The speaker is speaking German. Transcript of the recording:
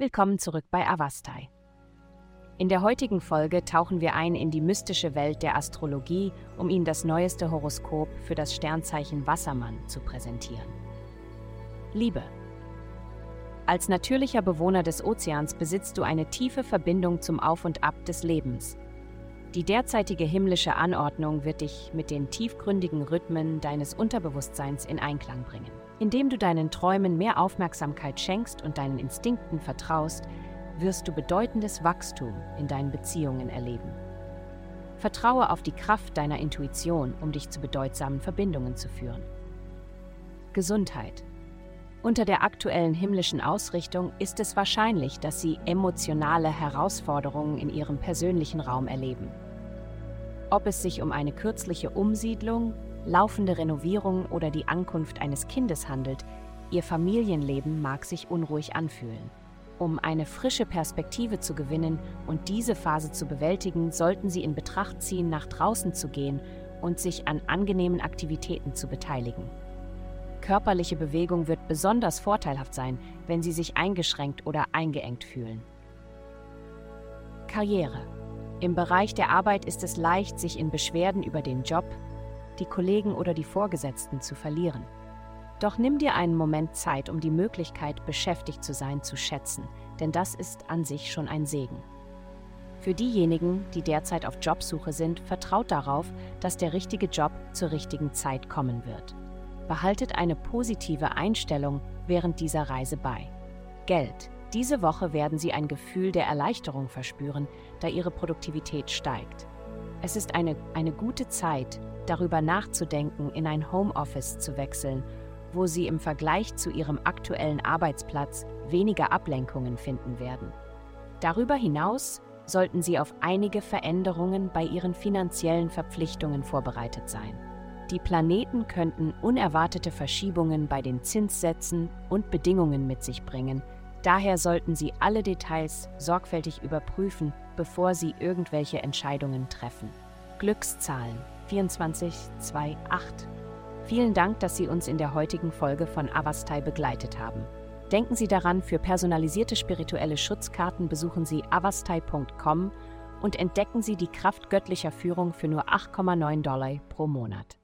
Willkommen zurück bei Avastai. In der heutigen Folge tauchen wir ein in die mystische Welt der Astrologie, um Ihnen das neueste Horoskop für das Sternzeichen Wassermann zu präsentieren. Liebe. Als natürlicher Bewohner des Ozeans besitzt du eine tiefe Verbindung zum Auf und Ab des Lebens. Die derzeitige himmlische Anordnung wird dich mit den tiefgründigen Rhythmen deines Unterbewusstseins in Einklang bringen. Indem du deinen Träumen mehr Aufmerksamkeit schenkst und deinen Instinkten vertraust, wirst du bedeutendes Wachstum in deinen Beziehungen erleben. Vertraue auf die Kraft deiner Intuition, um dich zu bedeutsamen Verbindungen zu führen. Gesundheit. Unter der aktuellen himmlischen Ausrichtung ist es wahrscheinlich, dass Sie emotionale Herausforderungen in Ihrem persönlichen Raum erleben. Ob es sich um eine kürzliche Umsiedlung, laufende Renovierung oder die Ankunft eines Kindes handelt, Ihr Familienleben mag sich unruhig anfühlen. Um eine frische Perspektive zu gewinnen und diese Phase zu bewältigen, sollten Sie in Betracht ziehen, nach draußen zu gehen und sich an angenehmen Aktivitäten zu beteiligen. Körperliche Bewegung wird besonders vorteilhaft sein, wenn Sie sich eingeschränkt oder eingeengt fühlen. Karriere. Im Bereich der Arbeit ist es leicht, sich in Beschwerden über den Job, die Kollegen oder die Vorgesetzten zu verlieren. Doch nimm dir einen Moment Zeit, um die Möglichkeit, beschäftigt zu sein, zu schätzen, denn das ist an sich schon ein Segen. Für diejenigen, die derzeit auf Jobsuche sind, vertraut darauf, dass der richtige Job zur richtigen Zeit kommen wird behaltet eine positive Einstellung während dieser Reise bei. Geld. Diese Woche werden Sie ein Gefühl der Erleichterung verspüren, da Ihre Produktivität steigt. Es ist eine, eine gute Zeit, darüber nachzudenken, in ein Homeoffice zu wechseln, wo Sie im Vergleich zu Ihrem aktuellen Arbeitsplatz weniger Ablenkungen finden werden. Darüber hinaus sollten Sie auf einige Veränderungen bei Ihren finanziellen Verpflichtungen vorbereitet sein. Die Planeten könnten unerwartete Verschiebungen bei den Zinssätzen und Bedingungen mit sich bringen. Daher sollten Sie alle Details sorgfältig überprüfen, bevor Sie irgendwelche Entscheidungen treffen. Glückszahlen 2428. Vielen Dank, dass Sie uns in der heutigen Folge von Avastai begleitet haben. Denken Sie daran, für personalisierte spirituelle Schutzkarten besuchen Sie avastai.com und entdecken Sie die Kraft göttlicher Führung für nur 8,9 Dollar pro Monat.